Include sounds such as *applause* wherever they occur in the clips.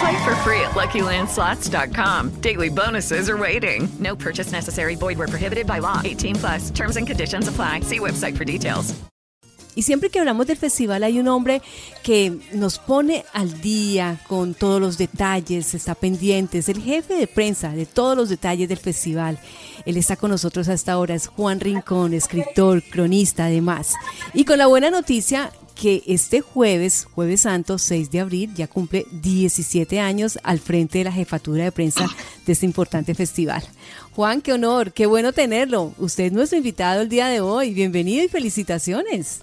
Play for free at LuckyLandSlots.com. Daily bonuses are waiting. No purchase necessary. Void where prohibited by law. 18 plus. Terms and conditions apply. See website for details. Y siempre que hablamos del festival hay un hombre que nos pone al día con todos los detalles, está pendiente, es el jefe de prensa de todos los detalles del festival. Él está con nosotros hasta ahora, es Juan Rincón, escritor, cronista además. Y con la buena noticia que este jueves, jueves santo, 6 de abril, ya cumple 17 años al frente de la jefatura de prensa de este importante festival. Juan, qué honor, qué bueno tenerlo. Usted es nuestro invitado el día de hoy. Bienvenido y felicitaciones.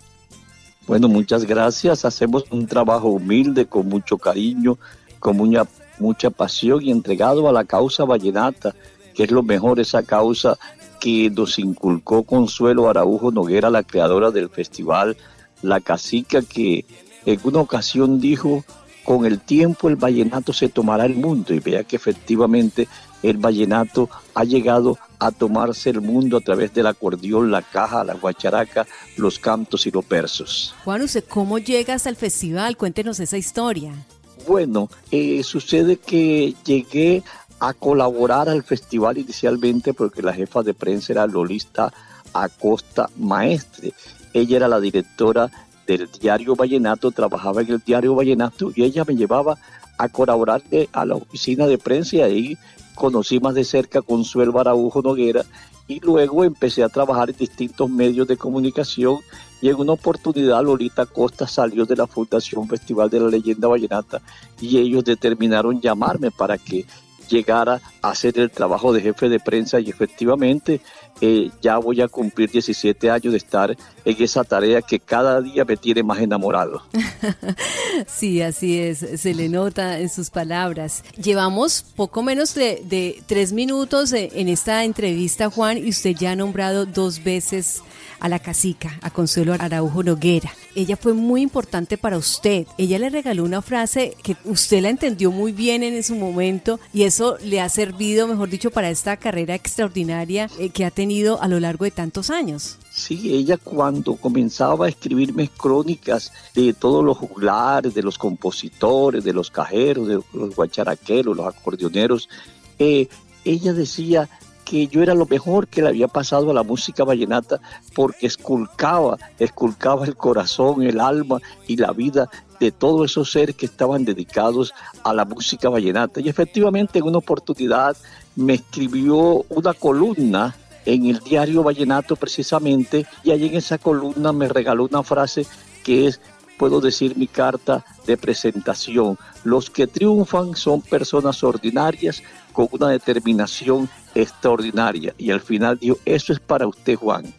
Bueno, muchas gracias. Hacemos un trabajo humilde, con mucho cariño, con mucha, mucha pasión y entregado a la causa vallenata, que es lo mejor, esa causa que nos inculcó Consuelo Araujo Noguera, la creadora del festival, la cacica que en una ocasión dijo, con el tiempo el vallenato se tomará el mundo y vea que efectivamente el vallenato ha llegado a tomarse el mundo a través del acordeón, la caja, la guacharaca, los cantos y los versos. Juan, ¿usted cómo llegas al festival? Cuéntenos esa historia. Bueno, eh, sucede que llegué a colaborar al festival inicialmente porque la jefa de prensa era Lolista Acosta Maestre. Ella era la directora del diario Vallenato, trabajaba en el diario Vallenato y ella me llevaba a colaborar a la oficina de prensa y ahí conocí más de cerca a Consuelo Araujo Noguera y luego empecé a trabajar en distintos medios de comunicación y en una oportunidad Lolita Costa salió de la Fundación Festival de la Leyenda Vallenata y ellos determinaron llamarme para que llegara a hacer el trabajo de jefe de prensa y efectivamente eh, ya voy a cumplir 17 años de estar en esa tarea que cada día me tiene más enamorado. *laughs* sí, así es, se le nota en sus palabras. Llevamos poco menos de, de tres minutos en esta entrevista, Juan, y usted ya ha nombrado dos veces a la casica, a Consuelo Araujo Noguera. Ella fue muy importante para usted. Ella le regaló una frase que usted la entendió muy bien en su momento y eso le ha servido, mejor dicho, para esta carrera extraordinaria eh, que ha tenido a lo largo de tantos años. Sí, ella cuando comenzaba a escribirme crónicas de todos los juglares, de los compositores, de los cajeros, de los guacharaqueros, los acordeoneros, eh, ella decía, que yo era lo mejor que le había pasado a la música vallenata porque esculcaba, esculcaba el corazón, el alma y la vida de todos esos seres que estaban dedicados a la música vallenata. Y efectivamente en una oportunidad me escribió una columna en el diario Vallenato precisamente y ahí en esa columna me regaló una frase que es puedo decir mi carta de presentación. Los que triunfan son personas ordinarias con una determinación extraordinaria. Y al final dijo, eso es para usted, Juan.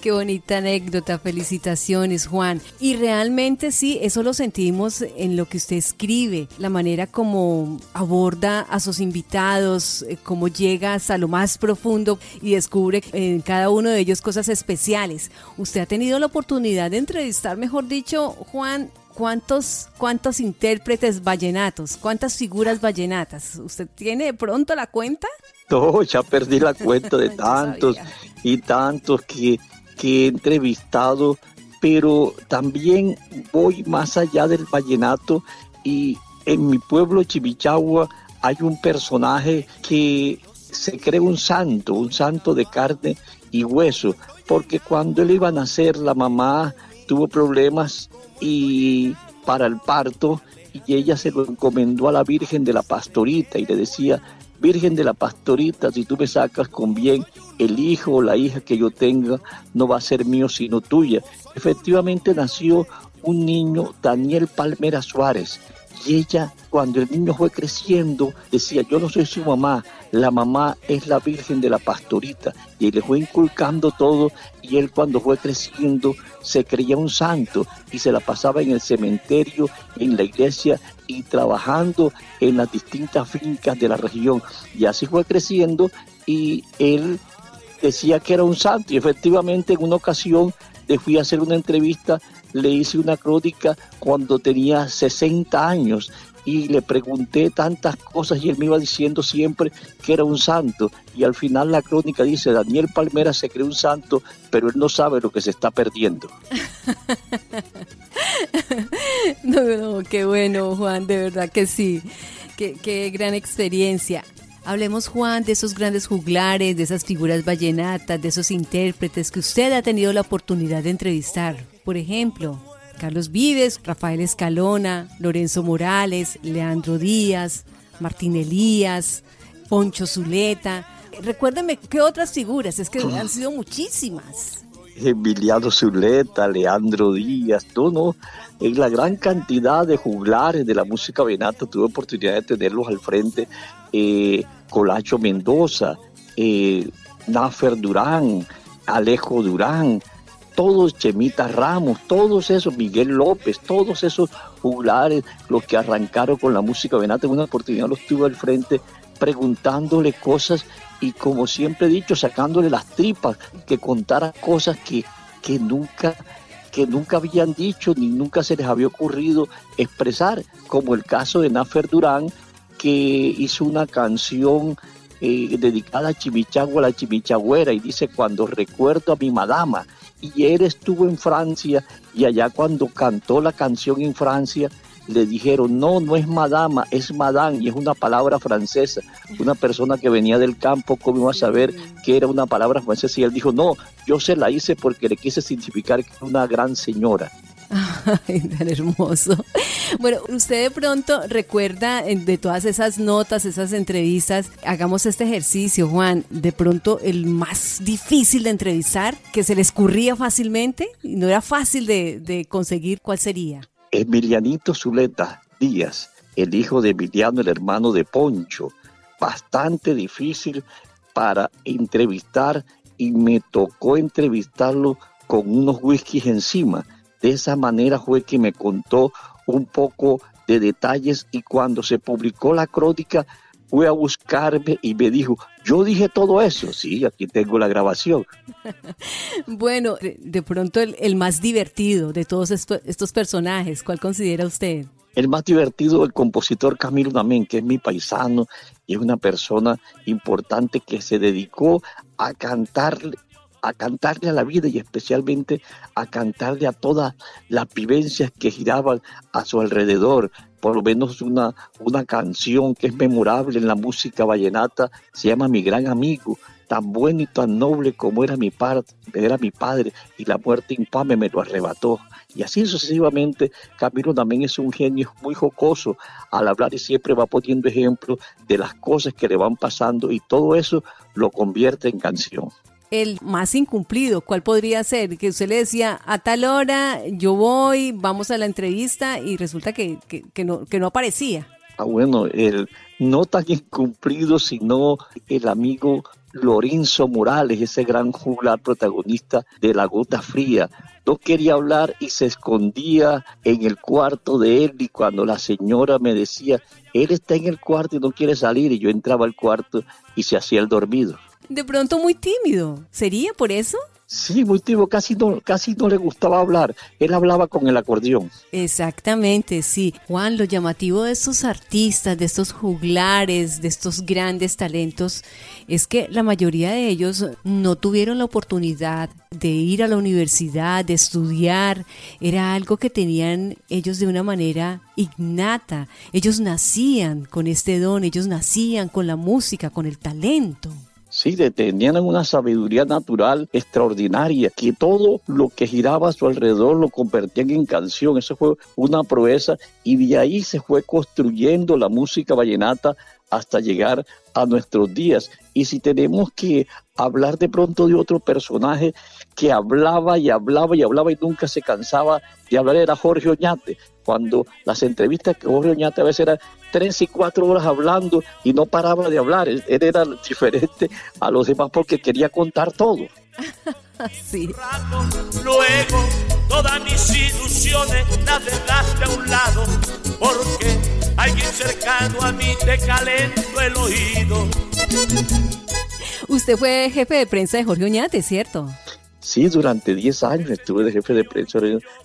qué bonita anécdota, felicitaciones Juan. Y realmente sí, eso lo sentimos en lo que usted escribe, la manera como aborda a sus invitados, eh, cómo llega hasta lo más profundo y descubre en cada uno de ellos cosas especiales. Usted ha tenido la oportunidad de entrevistar, mejor dicho, Juan, ¿Cuántos, ¿Cuántos intérpretes vallenatos? ¿Cuántas figuras vallenatas? ¿Usted tiene de pronto la cuenta? No, ya perdí la cuenta de *laughs* tantos y tantos que, que he entrevistado, pero también voy más allá del vallenato y en mi pueblo Chivichagua hay un personaje que se cree un santo, un santo de carne y hueso, porque cuando él iba a nacer la mamá tuvo problemas y para el parto y ella se lo encomendó a la Virgen de la Pastorita y le decía, Virgen de la Pastorita, si tú me sacas con bien, el hijo o la hija que yo tenga no va a ser mío sino tuya. Efectivamente nació un niño, Daniel Palmera Suárez, y ella, cuando el niño fue creciendo, decía, yo no soy su mamá, la mamá es la Virgen de la Pastorita. Y le fue inculcando todo y él cuando fue creciendo se creía un santo y se la pasaba en el cementerio, en la iglesia y trabajando en las distintas fincas de la región. Y así fue creciendo y él decía que era un santo y efectivamente en una ocasión le fui a hacer una entrevista le hice una crónica cuando tenía 60 años y le pregunté tantas cosas y él me iba diciendo siempre que era un santo. Y al final la crónica dice, Daniel Palmera se cree un santo, pero él no sabe lo que se está perdiendo. *laughs* no, no, qué bueno, Juan, de verdad que sí. Qué, qué gran experiencia. Hablemos, Juan, de esos grandes juglares, de esas figuras vallenatas, de esos intérpretes que usted ha tenido la oportunidad de entrevistar. Por ejemplo, Carlos Vives, Rafael Escalona, Lorenzo Morales, Leandro Díaz, Martín Elías, Poncho Zuleta. Recuérdeme qué otras figuras, es que han sido muchísimas. Emiliano Zuleta, Leandro Díaz, no, no, en la gran cantidad de juglares de la música venata tuve oportunidad de tenerlos al frente. Eh, Colacho Mendoza, eh, Durán, Alejo Durán, todos Chemita Ramos, todos esos, Miguel López, todos esos juglares, los que arrancaron con la música venata, en una oportunidad los tuve al frente preguntándole cosas y como siempre he dicho, sacándole las tripas, que contara cosas que, que nunca que nunca habían dicho ni nunca se les había ocurrido expresar, como el caso de Nafer Durán, que hizo una canción eh, dedicada a Chimichagua, la Chimichagüera, y dice, cuando recuerdo a mi madama, y él estuvo en Francia y allá cuando cantó la canción en Francia le dijeron, no, no es madama, es madame y es una palabra francesa. Una persona que venía del campo, ¿cómo iba a saber que era una palabra francesa? Y él dijo, no, yo se la hice porque le quise significar que era una gran señora. *laughs* Ay, tan hermoso. Bueno, usted de pronto recuerda de todas esas notas, esas entrevistas, hagamos este ejercicio, Juan, de pronto el más difícil de entrevistar, que se le escurría fácilmente y no era fácil de, de conseguir, ¿cuál sería? Emilianito Zuleta Díaz, el hijo de Emiliano, el hermano de Poncho, bastante difícil para entrevistar y me tocó entrevistarlo con unos whiskies encima de esa manera fue que me contó un poco de detalles y cuando se publicó la crónica fue a buscarme y me dijo, yo dije todo eso, sí, aquí tengo la grabación. *laughs* bueno, de, pronto el, más divertido de todos estos personajes, ¿cuál considera usted? El más divertido, el compositor Camilo Namén, que es mi paisano y es una persona importante que se dedicó a cantar a cantarle a la vida y especialmente a cantarle a todas las vivencias que giraban a su alrededor. Por lo menos una, una canción que es memorable en la música vallenata se llama Mi gran amigo, tan bueno y tan noble como era mi, era mi padre y la muerte infame me lo arrebató. Y así sucesivamente, Camilo también es un genio muy jocoso al hablar y siempre va poniendo ejemplos de las cosas que le van pasando y todo eso lo convierte en canción el más incumplido? ¿Cuál podría ser? Que usted le decía, a tal hora yo voy, vamos a la entrevista y resulta que, no, que no aparecía. Ah, bueno, el no tan incumplido, sino el amigo Lorenzo Morales, ese gran juglar protagonista de La Gota Fría. No quería hablar y se escondía en el cuarto de él y cuando la señora me decía, él está en el cuarto y no quiere salir y yo entraba al cuarto y se hacía el dormido de pronto muy tímido. ¿Sería por eso? Sí, muy tímido, casi no, casi no le gustaba hablar. Él hablaba con el acordeón. Exactamente, sí. Juan, lo llamativo de estos artistas, de estos juglares, de estos grandes talentos, es que la mayoría de ellos no tuvieron la oportunidad de ir a la universidad, de estudiar. Era algo que tenían ellos de una manera innata. Ellos nacían con este don, ellos nacían con la música, con el talento. Sí, tenían una sabiduría natural extraordinaria, que todo lo que giraba a su alrededor lo convertían en canción. Eso fue una proeza y de ahí se fue construyendo la música vallenata hasta llegar a nuestros días. Y si tenemos que hablar de pronto de otro personaje que hablaba y hablaba y hablaba y nunca se cansaba de hablar, era Jorge Oñate. Cuando las entrevistas que Jorge Oñate a veces eran tres y cuatro horas hablando y no paraba de hablar. Él era *laughs* diferente a los demás porque quería contar todo. *laughs* sí. Luego todas mis ilusiones las dejaste a un lado porque alguien cercano a mí te calentó el oído. Usted fue jefe de prensa de Jorge Oñate, ¿cierto? Sí, durante 10 años estuve de jefe de prensa,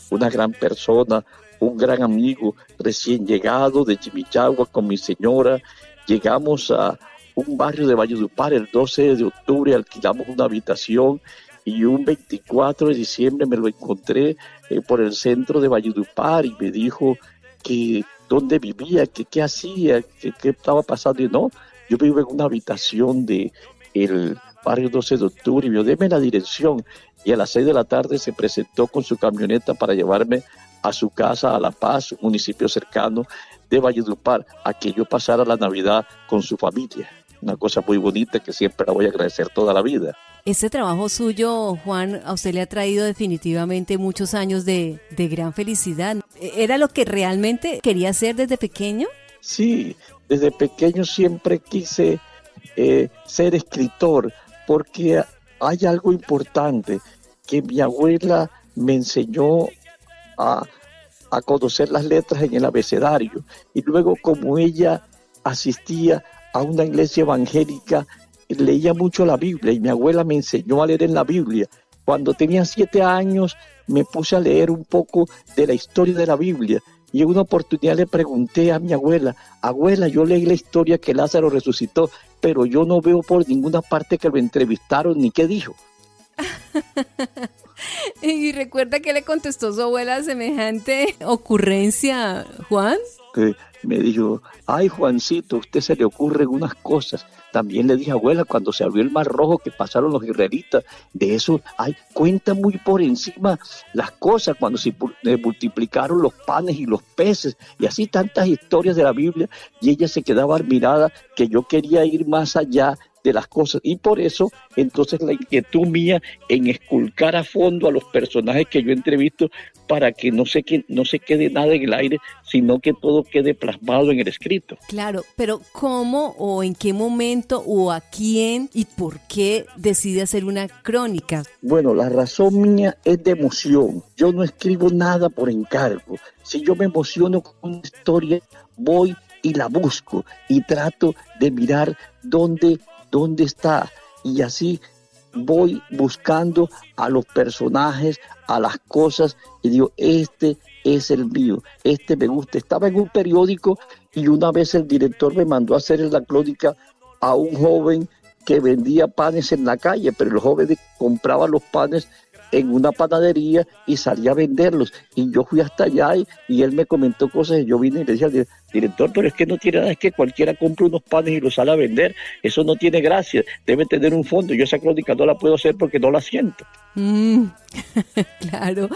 una gran persona, un gran amigo, recién llegado de Chimichagua con mi señora. Llegamos a un barrio de Valledupar el 12 de octubre, alquilamos una habitación y un 24 de diciembre me lo encontré eh, por el centro de Valledupar y me dijo que dónde vivía, que qué hacía, que qué estaba pasando y no, yo vivo en una habitación de el barrio 12 de octubre y dijo, deme la dirección y a las 6 de la tarde se presentó con su camioneta para llevarme a su casa a La Paz, municipio cercano de Valledupar, a que yo pasara la Navidad con su familia. Una cosa muy bonita que siempre la voy a agradecer toda la vida. Ese trabajo suyo, Juan, a usted le ha traído definitivamente muchos años de, gran felicidad. ¿Era lo que realmente quería hacer desde pequeño? Sí, desde pequeño siempre quise eh, ser escritor porque hay algo importante que mi abuela me enseñó a, a conocer las letras en el abecedario y luego como ella asistía a una iglesia evangélica leía mucho la Biblia y mi abuela me enseñó a leer en la Biblia. Cuando tenía siete años me puse a leer un poco de la historia de la Biblia y en una oportunidad le pregunté a mi abuela, abuela, yo leí la historia que Lázaro resucitó, pero yo no veo por ninguna parte que lo entrevistaron ni qué dijo. *laughs* y recuerda que le contestó su abuela semejante ocurrencia, Juan. me dijo, ay Juancito, a usted se le ocurren unas cosas. También le dije, abuela, cuando se abrió el mar rojo que pasaron los israelitas, de eso, ay, cuenta muy por encima las cosas cuando se eh, multiplicaron los panes y los peces, y así tantas historias de la Biblia, y ella se quedaba admirada que yo quería ir más allá de las cosas. Y por eso, entonces, la inquietud mía en esculcar a fondo a los personajes que yo entrevisto para que no se, que, no se quede nada en el aire, sino que todo quede plasmado en el escrito. Claro, pero ¿cómo o en qué momento o a quién y por qué decide hacer una crónica? Bueno, la razón mía es de emoción. Yo no escribo nada por encargo. Si yo me emociono con una historia, voy y la busco y trato de mirar dónde ¿Dónde está? Y así voy buscando a los personajes, a las cosas, y digo, este es el mío, este me gusta. Estaba en un periódico y una vez el director me mandó a hacer la crónica a un joven que vendía panes en la calle, pero el joven compraba los panes en una panadería y salía a venderlos. Y yo fui hasta allá y, él me comentó cosas y yo vine y le decía al director, pero es que no tiene nada, es que cualquiera compra unos panes y los sale a vender. Eso no tiene gracia, debe tener un fondo. Yo esa crónica no la puedo hacer porque no la siento. Mm, *laughs* claro.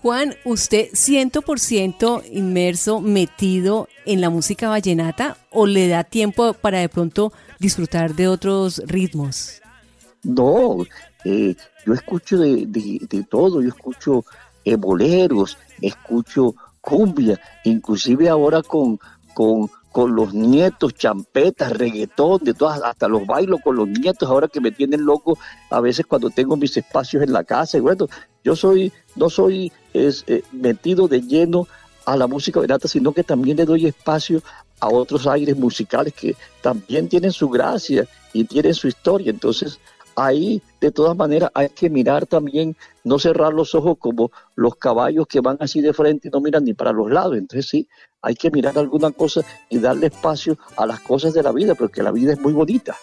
Juan, ¿usted 100% inmerso, metido en la música vallenata o le da tiempo para de pronto disfrutar de otros ritmos? No, eh, yo escucho de, de, todo, yo escucho eh, boleros, escucho cumbia, inclusive ahora con, con, con los nietos, champetas, reggaetón, de todas, hasta los bailos con los nietos, ahora que me tienen loco a veces cuando tengo mis espacios en la casa. Y bueno, yo soy, no soy es, eh, metido de lleno a la música verata, sino que también le doy espacio a otros aires musicales que también tienen su gracia y tienen su historia. Entonces, ahí de todas maneras hay que mirar también, no cerrar los ojos como los caballos que van así de frente y no miran ni para los lados. Entonces sí, hay que mirar alguna cosa y darle espacio a las cosas de la vida, porque la vida es muy bonita.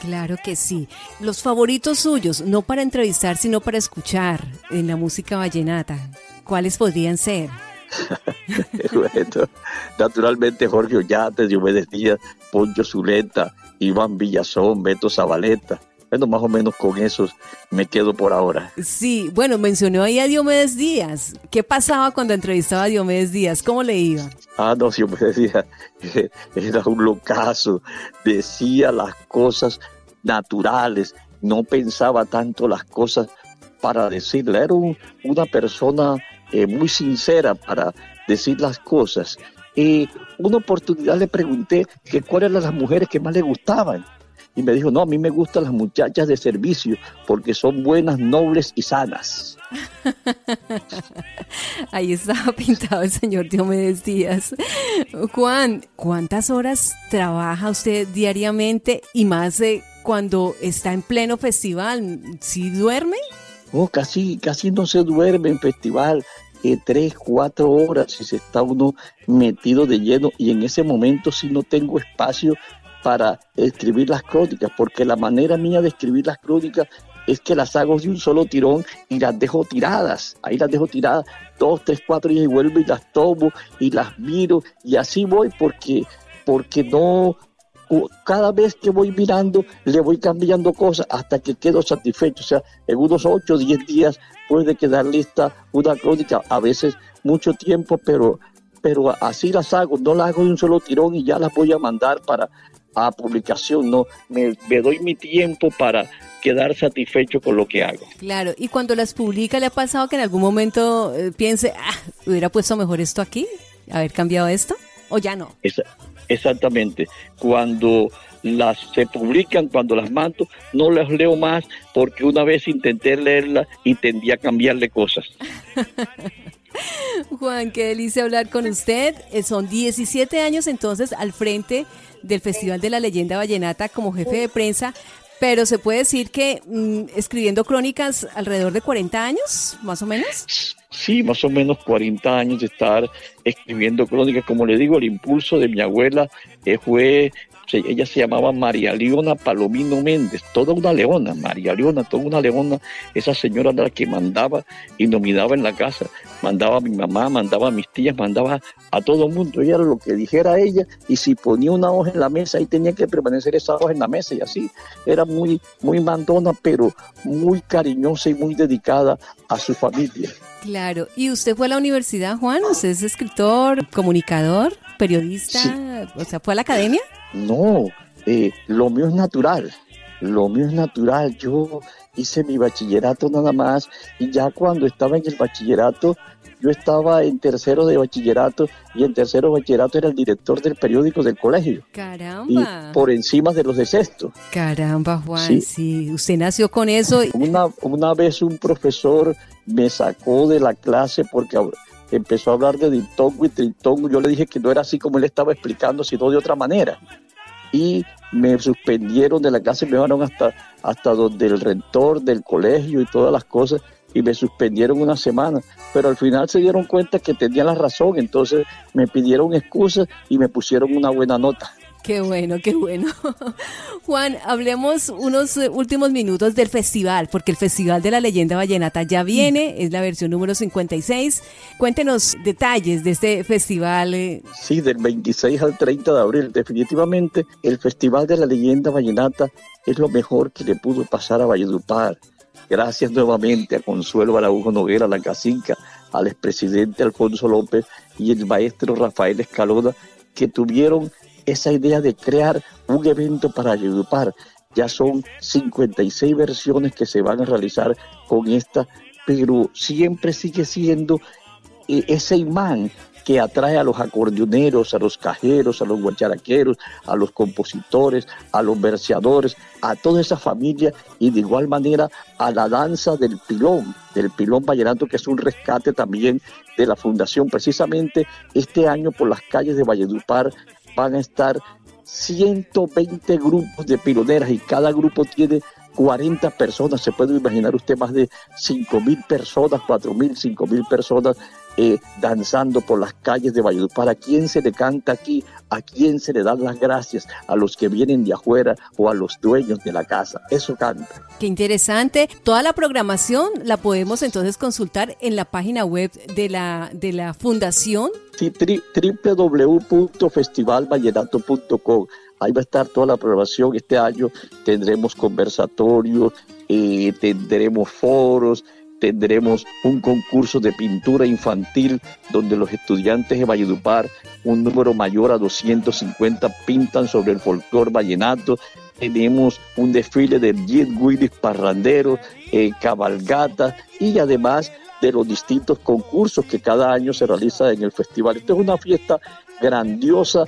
Claro que sí. Los favoritos suyos, no para entrevistar, sino para escuchar en la música vallenata, ¿cuáles podrían ser? *laughs* bueno, naturalmente Jorge Ollate, Diomedes Díaz, Poncho Zuleta, Iván Villazón, Beto Zabaleta, Bueno, más o menos con eso me quedo por ahora. Sí, bueno, mencionó ahí a Diomedes Díaz. ¿Qué pasaba cuando entrevistaba a Diomedes Díaz? ¿Cómo le iba? Ah, no, Diomedes *laughs* Díaz era un locazo. Decía las cosas naturales, no pensaba tanto las cosas para decirle. Era una persona eh, muy sincera para decir las cosas. Y una oportunidad le pregunté que cuáles eran las mujeres que más le gustaban. Y me dijo, no, a mí me gustan las muchachas de servicio porque son buenas, nobles y sanas. *laughs* Ahí estaba pintado el señor Diomedes Díaz. Juan, ¿cuántas horas trabaja usted diariamente y más cuando está en pleno festival? ¿Sí duerme? Oh, casi, casi no se duerme en festival. Eh, tres, cuatro horas y se está uno metido de lleno y en ese momento si no tengo espacio para escribir las crónicas, porque la manera mía de escribir las crónicas es que las hago de un solo tirón y las dejo tiradas. Ahí las dejo tiradas dos, tres, cuatro días y vuelvo y las tomo y las miro y así voy porque, porque no, cada vez que voy mirando le voy cambiando cosas hasta que quedo satisfecho. O sea, en unos ocho o diez días puede quedar lista una crónica, a veces mucho tiempo, pero, pero así las hago, no las hago de un solo tirón y ya las voy a mandar para a publicación, no, me, doy mi tiempo para quedar satisfecho con lo que hago. Claro, y cuando las publica, ¿le ha pasado que en algún momento eh, piense, ah, hubiera puesto mejor esto aquí, haber cambiado esto, o ya no? exactamente, cuando las se publican, cuando las mando, no las leo más porque una vez intenté leerlas y tendía a cambiarle cosas. *laughs* Juan, qué delicia hablar con usted. Eh, son 17 años entonces al frente del Festival de la Leyenda Vallenata como jefe de prensa, pero se puede decir que mm, escribiendo crónicas alrededor de 40 años, más o menos. Sí, más o menos 40 años de estar escribiendo crónicas. Como le digo, el impulso de mi abuela eh, fue ella se llamaba María Leona Palomino Méndez, toda una leona, María Leona, toda una leona, esa señora la que mandaba y nominaba en la casa, mandaba a mi mamá, mandaba a mis tías, mandaba a todo el mundo, ella era lo que dijera ella, y si ponía una hoja en la mesa, ahí tenía que permanecer esa hoja en la mesa, y así, era muy, muy mandona, pero muy cariñosa y muy dedicada a su familia. Claro, ¿y usted fue a la universidad, Juan? ¿Usted es escritor, comunicador, periodista? O sea, ¿fue a la academia? No, eh, lo mío es natural, lo mío es natural. Yo hice mi bachillerato nada más y ya cuando estaba en el bachillerato, yo estaba en tercero de bachillerato y en tercero de bachillerato era el director del periódico del colegio. Caramba. Y por encima de los de sexto. Caramba, Juan, sí. Usted nació con eso. Una, una vez un profesor me sacó de la clase porque empezó a hablar de diptongo y tritongo. Yo le dije que no era así como él estaba explicando, sino de otra manera y me suspendieron de la clase, me llevaron hasta, hasta donde el rector del colegio y todas las cosas y me suspendieron una semana, pero al final se dieron cuenta que tenía la razón, entonces me pidieron excusas y me pusieron una buena nota. Qué bueno, qué bueno. *laughs* Juan, hablemos unos eh, últimos minutos del festival, porque el Festival de la Leyenda Vallenata ya viene, es la versión número 56. Cuéntenos detalles de este festival. Eh. Sí, del 26 al 30 de abril. Definitivamente, el Festival de la Leyenda Vallenata es lo mejor que le pudo pasar a Valledupar. Gracias nuevamente a Consuelo Araújo Noguera, la cacica, al expresidente Alfonso López y el maestro Rafael Escalona, que tuvieron esa idea de crear un evento para ayudar. Ya son 56 versiones que se van a realizar con esta, pero siempre sigue siendo eh, ese imán que atrae a los acordeoneros, a los cajeros, a los guacharaqueros, a los compositores, a los verseadores, a toda esa familia y de igual manera a la danza del pilón, del pilón vallenato, que es un rescate también de la fundación. Precisamente este año por las calles de Valledupar van a estar 120 grupos de piloneras y cada grupo tiene 40 personas, se puede imaginar usted más de 5 mil personas, 4 mil, 5 mil personas eh, danzando por las calles de Valledupar. ¿A quién se le canta aquí? ¿A quién se le dan las gracias? ¿A los que vienen de afuera o a los dueños de la casa? Eso canta. Qué interesante. Toda la programación la podemos entonces consultar en la página web de la, de la fundación. Sí, www.festivalvallenato.com. Ahí va a estar toda la programación. Este año tendremos conversatorios, eh, tendremos foros, tendremos un concurso de pintura infantil donde los estudiantes de Valledupar, un número mayor a 250, pintan sobre el folclor vallenato. Tenemos un desfile de Jet Willis parranderos, eh, cabalgatas y además de los distintos concursos que cada año se realiza en el festival. Esto es una fiesta grandiosa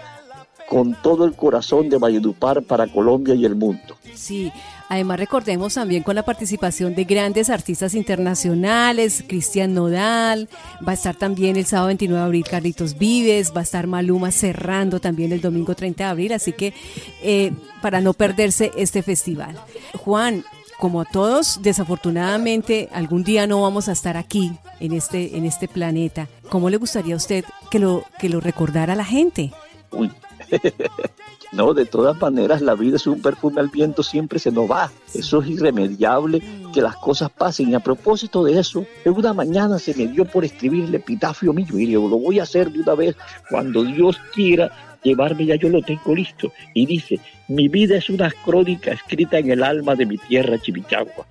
con todo el corazón de Valledupar para Colombia y el mundo. Sí, además recordemos también con la participación de grandes artistas internacionales, Cristian Nodal, va a estar también el sábado 29 de abril Carlitos Vives, va a estar Maluma cerrando también el domingo 30 de abril, así que eh, para no perderse este festival. Juan, como a todos, desafortunadamente algún día no vamos a estar aquí en este, en este planeta. ¿Cómo le gustaría a usted que lo, que lo recordara la gente? Uy. *laughs* no, de todas maneras, la vida es un perfume al viento, siempre se nos va. Eso es irremediable que las cosas pasen. Y a propósito de eso, en una mañana se me dio por escribir el epitafio mío y lo voy a hacer de una vez cuando Dios quiera llevarme, ya yo lo tengo listo. Y dice, mi vida es una crónica escrita en el alma de mi tierra, Chimichagua.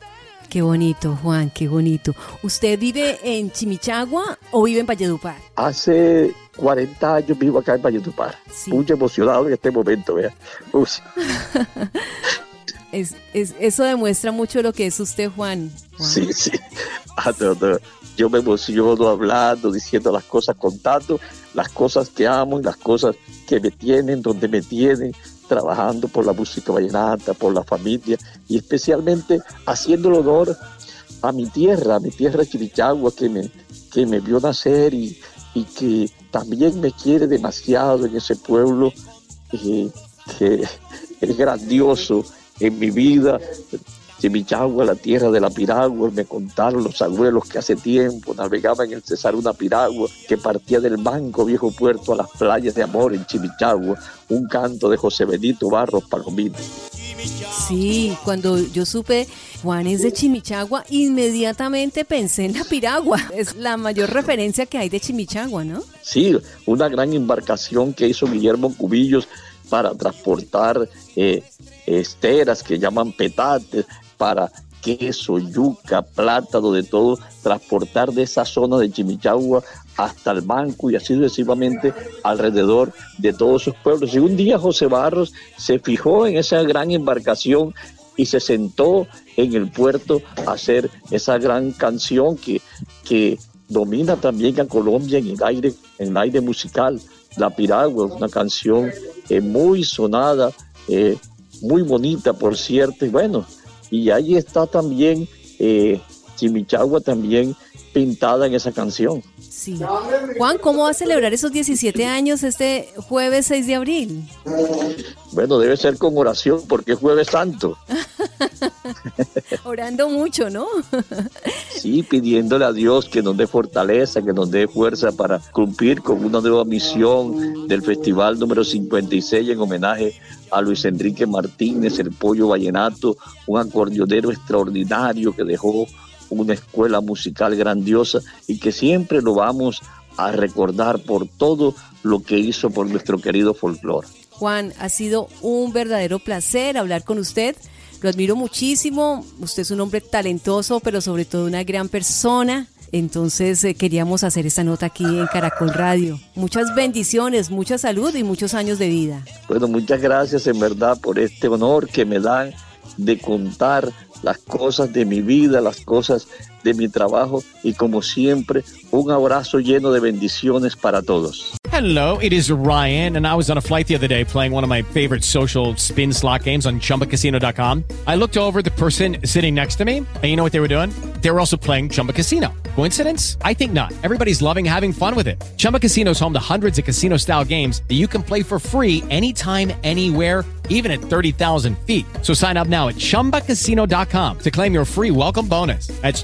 Qué bonito, Juan, qué bonito. ¿Usted vive en Chimichagua o vive en Valledupar? Hace 40 años vivo acá en Valledupar. Muy emocionado en este momento, vea. *laughs* es, es, eso demuestra mucho lo que es usted, Juan. Sí, sí. Ah, yo me emociono hablando, diciendo las cosas, contando las cosas que amo y las cosas que me tienen, donde me tienen, trabajando por la música vallenata, por la familia y especialmente haciendo el honor a mi tierra, a mi tierra Chirichagua que me, que me vio nacer y, y que también me quiere demasiado en ese pueblo eh, que *laughs* es grandioso en mi vida. Chimichagua, la tierra de la piragua, me contaron los abuelos que hace tiempo navegaban en el Cesar una piragua que partía del banco viejo puerto a las playas de amor en Chimichagua, un canto de José Benito Barros Palomino. Sí, cuando yo supe Juan es de Chimichagua, inmediatamente pensé en la piragua. Es la mayor referencia que hay de Chimichagua, ¿no? Sí, una gran embarcación que hizo Guillermo Cubillos para transportar eh, esteras que llaman petates, para queso, yuca, plátano, de todo, transportar de esa zona de Chimichagua hasta el banco y así sucesivamente alrededor de todos sus pueblos. Y un día José Barros se fijó en esa gran embarcación y se sentó en el puerto a hacer esa gran canción que, que domina también a Colombia en el aire, en el aire musical. La Piragua, una canción eh, muy sonada, eh, muy bonita, por cierto, y bueno, y ahí está también eh, Chimichagua también pintada en esa canción. Sí. Juan, ¿cómo va a celebrar esos 17 años este jueves 6 de abril? Bueno, debe ser con oración porque es jueves santo. *laughs* *laughs* Orando mucho, ¿no? *laughs* sí, pidiéndole a Dios que nos dé fortaleza, que nos dé fuerza para cumplir con una nueva misión del festival número 56 en homenaje a Luis Enrique Martínez, el pollo vallenato, un acordeonero extraordinario que dejó una escuela musical grandiosa y que siempre lo vamos a recordar por todo lo que hizo por nuestro querido folclore. Juan, ha sido un verdadero placer hablar con usted. Lo admiro muchísimo. Usted es un hombre talentoso, pero sobre todo una gran persona. Entonces eh, queríamos hacer esta nota aquí en Caracol Radio. Muchas bendiciones, mucha salud y muchos años de vida. Bueno, muchas gracias en verdad por este honor que me dan de contar las cosas de mi vida, las cosas de mi trabajo y como siempre, un abrazo lleno de bendiciones para todos. Hello, it is Ryan and I was on a flight the other day playing one of my favorite social spin slot games on chumbacasino.com. I looked over the person sitting next to me and you know what they were doing? They were also playing Chumba Casino. Coincidence? I think not. Everybody's loving having fun with it. Chumba Casino is home to hundreds of casino-style games that you can play for free anytime anywhere even at 30,000 feet. So sign up now at ChumbaCasino.com to claim your free welcome bonus. That's